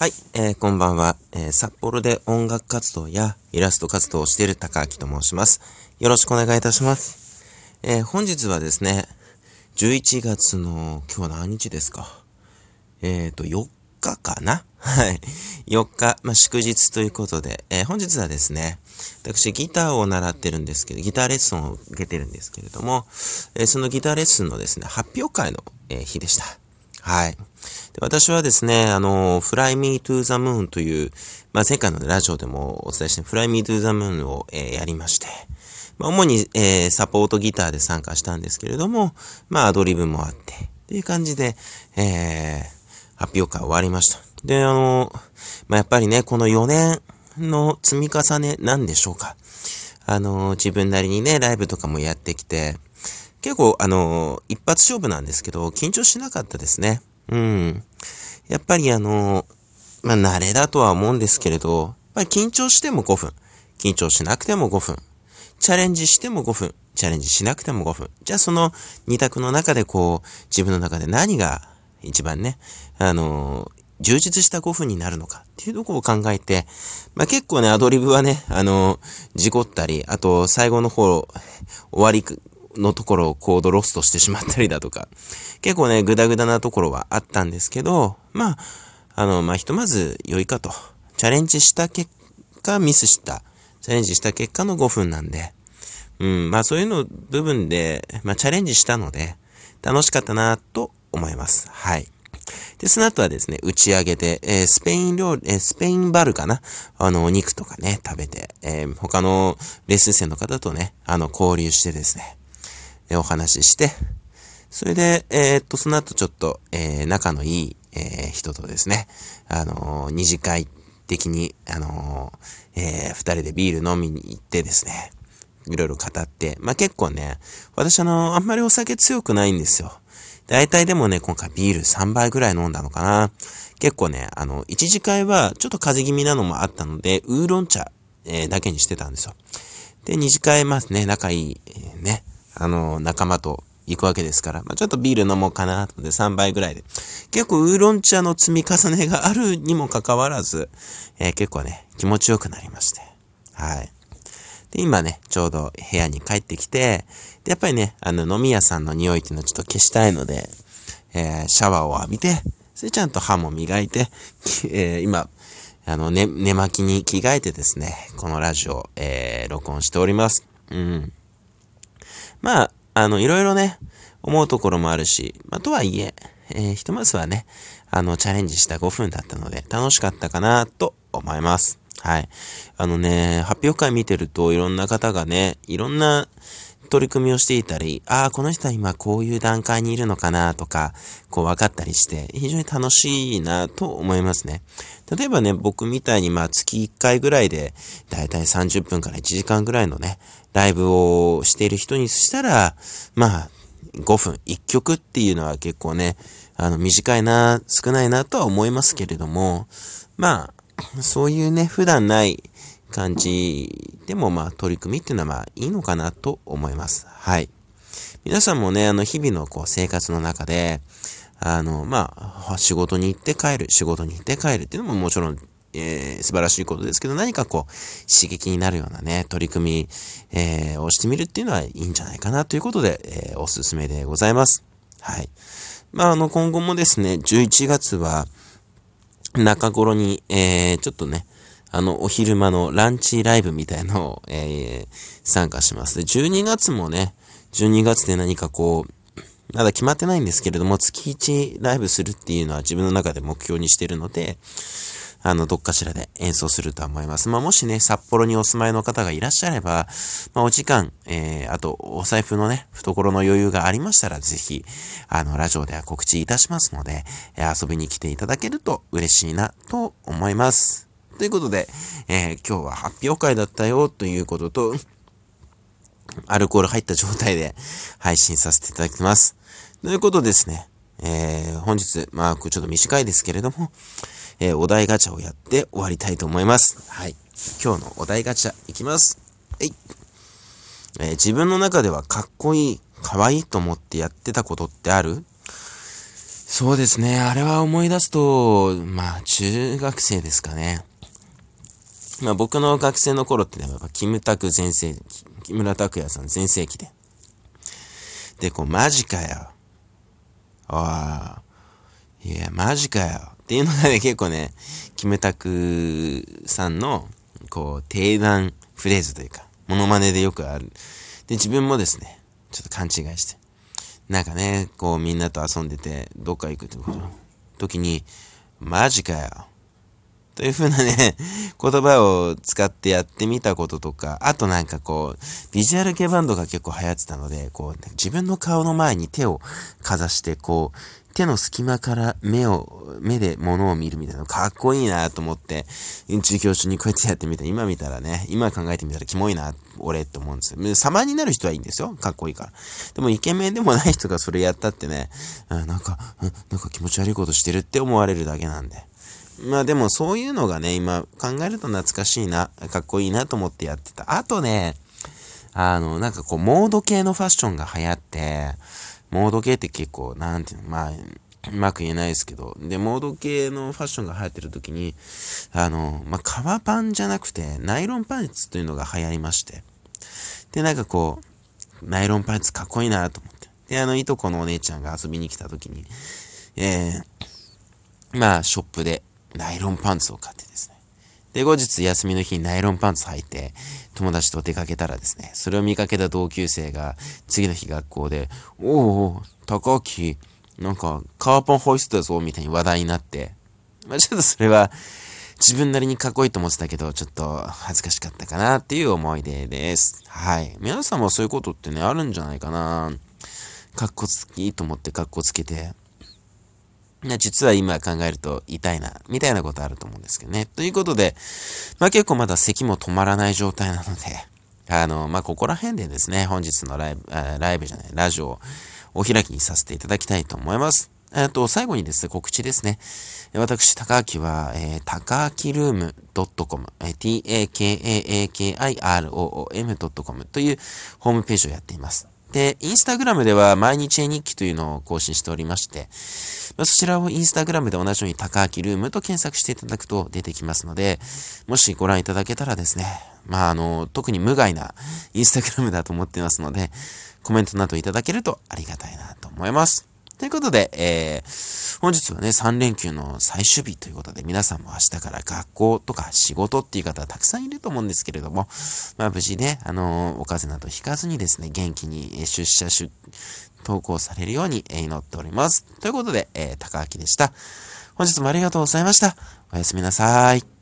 はい、えー、こんばんは、えー、札幌で音楽活動やイラスト活動をしている高明と申します。よろしくお願いいたします。えー、本日はですね、11月の、今日は何日ですか？えっ、ー、と、4日かな？はい。4日、まあ、祝日ということで、えー、本日はですね、私ギターを習ってるんですけど、ギターレッスンを受けてるんですけれども、え、そのギターレッスンのですね、発表会の、え、日でした。はい。で私はですね、あの、Fly Me to the Moon という、まあ、前回のラジオでもお伝えして、Fly Me to the Moon を、えー、やりまして、まあ、主に、えー、サポートギターで参加したんですけれども、まあ、アドリブもあって、っていう感じで、えー、発表会終わりました。で、あの、まあ、やっぱりね、この4年の積み重ねなんでしょうか。あの、自分なりにね、ライブとかもやってきて、結構、あの、一発勝負なんですけど、緊張しなかったですね。うん。やっぱりあの、まあ、慣れだとは思うんですけれど、やっぱり緊張しても5分。緊張しなくても5分。チャレンジしても5分。チャレンジしなくても5分。じゃあその2択の中でこう、自分の中で何が一番ね、あの、充実した5分になるのかっていうとこを考えて、まあ、結構ね、アドリブはね、あの、事故ったり、あと最後の方、終わりのところをコードロストしてしまったりだとか、結構ね、ぐだぐだなところはあったんですけど、まあ、あの、まあ、ひとまず良いかと。チャレンジした結果、ミスした。チャレンジした結果の5分なんで、うん、まあそういうの部分で、まあチャレンジしたので、楽しかったなと思います。はい。で、その後はですね、打ち上げで、えー、スペイン料理、えー、スペインバルかな？あの、お肉とかね、食べて、えー、他のレッスン生の方とね、あの、交流してですね、えお話しして、それで、えー、っと、その後ちょっと、えー、仲のいい、えー、人とですね、あのー、二次会的に、あのー、えー、二人でビール飲みに行ってですね、いろいろ語って、まあ、結構ね、私あの、あんまりお酒強くないんですよ。大体でもね、今回ビール3杯ぐらい飲んだのかな。結構ね、あの、一次会はちょっと風邪気味なのもあったので、ウーロン茶、えー、だけにしてたんですよ。で、二次会ますね、仲いい、えー、ね、あの、仲間と行くわけですから、まあ、ちょっとビール飲もうかな、とで3杯ぐらいで。結構ウーロン茶の積み重ねがあるにもかかわらず、えー、結構ね、気持ちよくなりまして。はい。で、今ね、ちょうど部屋に帰ってきて、で、やっぱりね、あの、飲み屋さんの匂いっていうのをちょっと消したいので、えー、シャワーを浴びて、それちゃんと歯も磨いて、えー、今、あの、ね、寝巻きに着替えてですね、このラジオ、えー、録音しております。うん。まあ、あの、いろいろね、思うところもあるし、まあ、とはいえ、えー、ひとまずはね、あの、チャレンジした5分だったので、楽しかったかなと思います。はい。あのね、発表会見てるといろんな方がね、いろんな取り組みをしていたり、ああ、この人は今こういう段階にいるのかなとか、こう分かったりして、非常に楽しいなと思いますね。例えばね、僕みたいにまあ月1回ぐらいで、だいたい30分から1時間ぐらいのね、ライブをしている人にしたら、まあ、5分、1曲っていうのは結構ね、あの、短いな、少ないなとは思いますけれども、まあ、そういうね、普段ない感じでもまあ取り組みっていうのはまあいいのかなと思います。はい。皆さんもね、あの日々のこう生活の中で、あの、まあ、仕事に行って帰る、仕事に行って帰るっていうのももちろん、えー、素晴らしいことですけど、何かこう、刺激になるようなね、取り組み、えー、をしてみるっていうのはいいんじゃないかなということで、えー、おすすめでございます。はい。まあ、あの、今後もですね、11月は、中頃に、えー、ちょっとね、あの、お昼間のランチライブみたいのを、えー、参加します。で、12月もね、12月で何かこう、まだ決まってないんですけれども、月1ライブするっていうのは自分の中で目標にしてるので、あの、どっかしらで演奏すると思います。まあ、もしね、札幌にお住まいの方がいらっしゃれば、まあ、お時間、えー、あと、お財布のね、懐の余裕がありましたら、ぜひ、あの、ラジオでは告知いたしますので、えー、遊びに来ていただけると嬉しいな、と思います。ということで、えー、今日は発表会だったよということと、アルコール入った状態で配信させていただきます。ということですね、えー、本日、まあ、ちょっと短いですけれども、えー、お題ガチャをやって終わりたいと思います。はい。今日のお題ガチャいきます。はい。えー、自分の中ではかっこいい、かわいいと思ってやってたことってある？そうですね。あれは思い出すと、まあ、中学生ですかね。まあ、僕の学生の頃ってね、やっぱ、キムタク全盛期、木村拓哉さん全盛期で。で、こう、マジかよ。ああ、いや、マジかよ。っていうのがね、結構ね、キムタクさんの、こう、定番フレーズというか、モノマネでよくある。で、自分もですね、ちょっと勘違いして。なんかね、こうみんなと遊んでて、どっか行くってこと時に、マジかよ。という風なね、言葉を使ってやってみたこととか、あとなんかこう、ビジュアル系バンドが結構流行ってたので、こう、自分の顔の前に手をかざして、こう、手の隙間から目を、目で物を見るみたいなのかっこいいなと思って、授業中にこうやってやってみた。今見たらね、今考えてみたらキモいな、俺って思うんですよ。様になる人はいいんですよ。かっこいいから。でもイケメンでもない人がそれやったってね、なんか、なんか気持ち悪いことしてるって思われるだけなんで。まあでもそういうのがね、今考えると懐かしいな、かっこいいなと思ってやってた。あとね、あの、なんかこう、モード系のファッションが流行って、モード系って結構、なんていうの、まあ、うまく言えないですけど、で、モード系のファッションが流行ってる時に、あの、まあ、革パンじゃなくて、ナイロンパンツというのが流行りまして、で、なんかこう、ナイロンパンツかっこいいなと思って。で、あの、いとこのお姉ちゃんが遊びに来た時に、えー、まあ、ショップでナイロンパンツを買ってですね。で、後日休みの日にナイロンパンツ履いて、友達と出かけたらですね、それを見かけた同級生が、次の日学校で、おお、高木、なんか、カーパンホイストだぞ、みたいに話題になって、まあ、ちょっとそれは、自分なりにかっこいいと思ってたけど、ちょっと恥ずかしかったかなっていう思い出です。はい。皆さんもそういうことってね、あるんじゃないかな。かっこつきいいと思ってかっこつけて、実は今考えると痛いな、みたいなことあると思うんですけどね。ということで、まあ結構まだ咳も止まらない状態なので、あの、まあここら辺でですね、本日のライブ、ライブじゃない、ラジオをお開きにさせていただきたいと思います。えっと、最後にですね、告知ですね。私、高明は、えー、高明ルーム .com、t-a-k-a-a-k-i-r-o-o-m.com というホームページをやっています。で、インスタグラムでは毎日絵日記というのを更新しておりまして、そちらをインスタグラムで同じように高明ルームと検索していただくと出てきますので、もしご覧いただけたらですね、まあ、あの、特に無害なインスタグラムだと思ってますので、コメントなどいただけるとありがたいなと思います。ということで、えー、本日はね、3連休の最終日ということで、皆さんも明日から学校とか仕事っていう方たくさんいると思うんですけれども、まあ無事ね、あのー、お風邪などひかずにですね、元気に出社出、投稿されるように祈っております。ということで、えー、高明でした。本日もありがとうございました。おやすみなさい。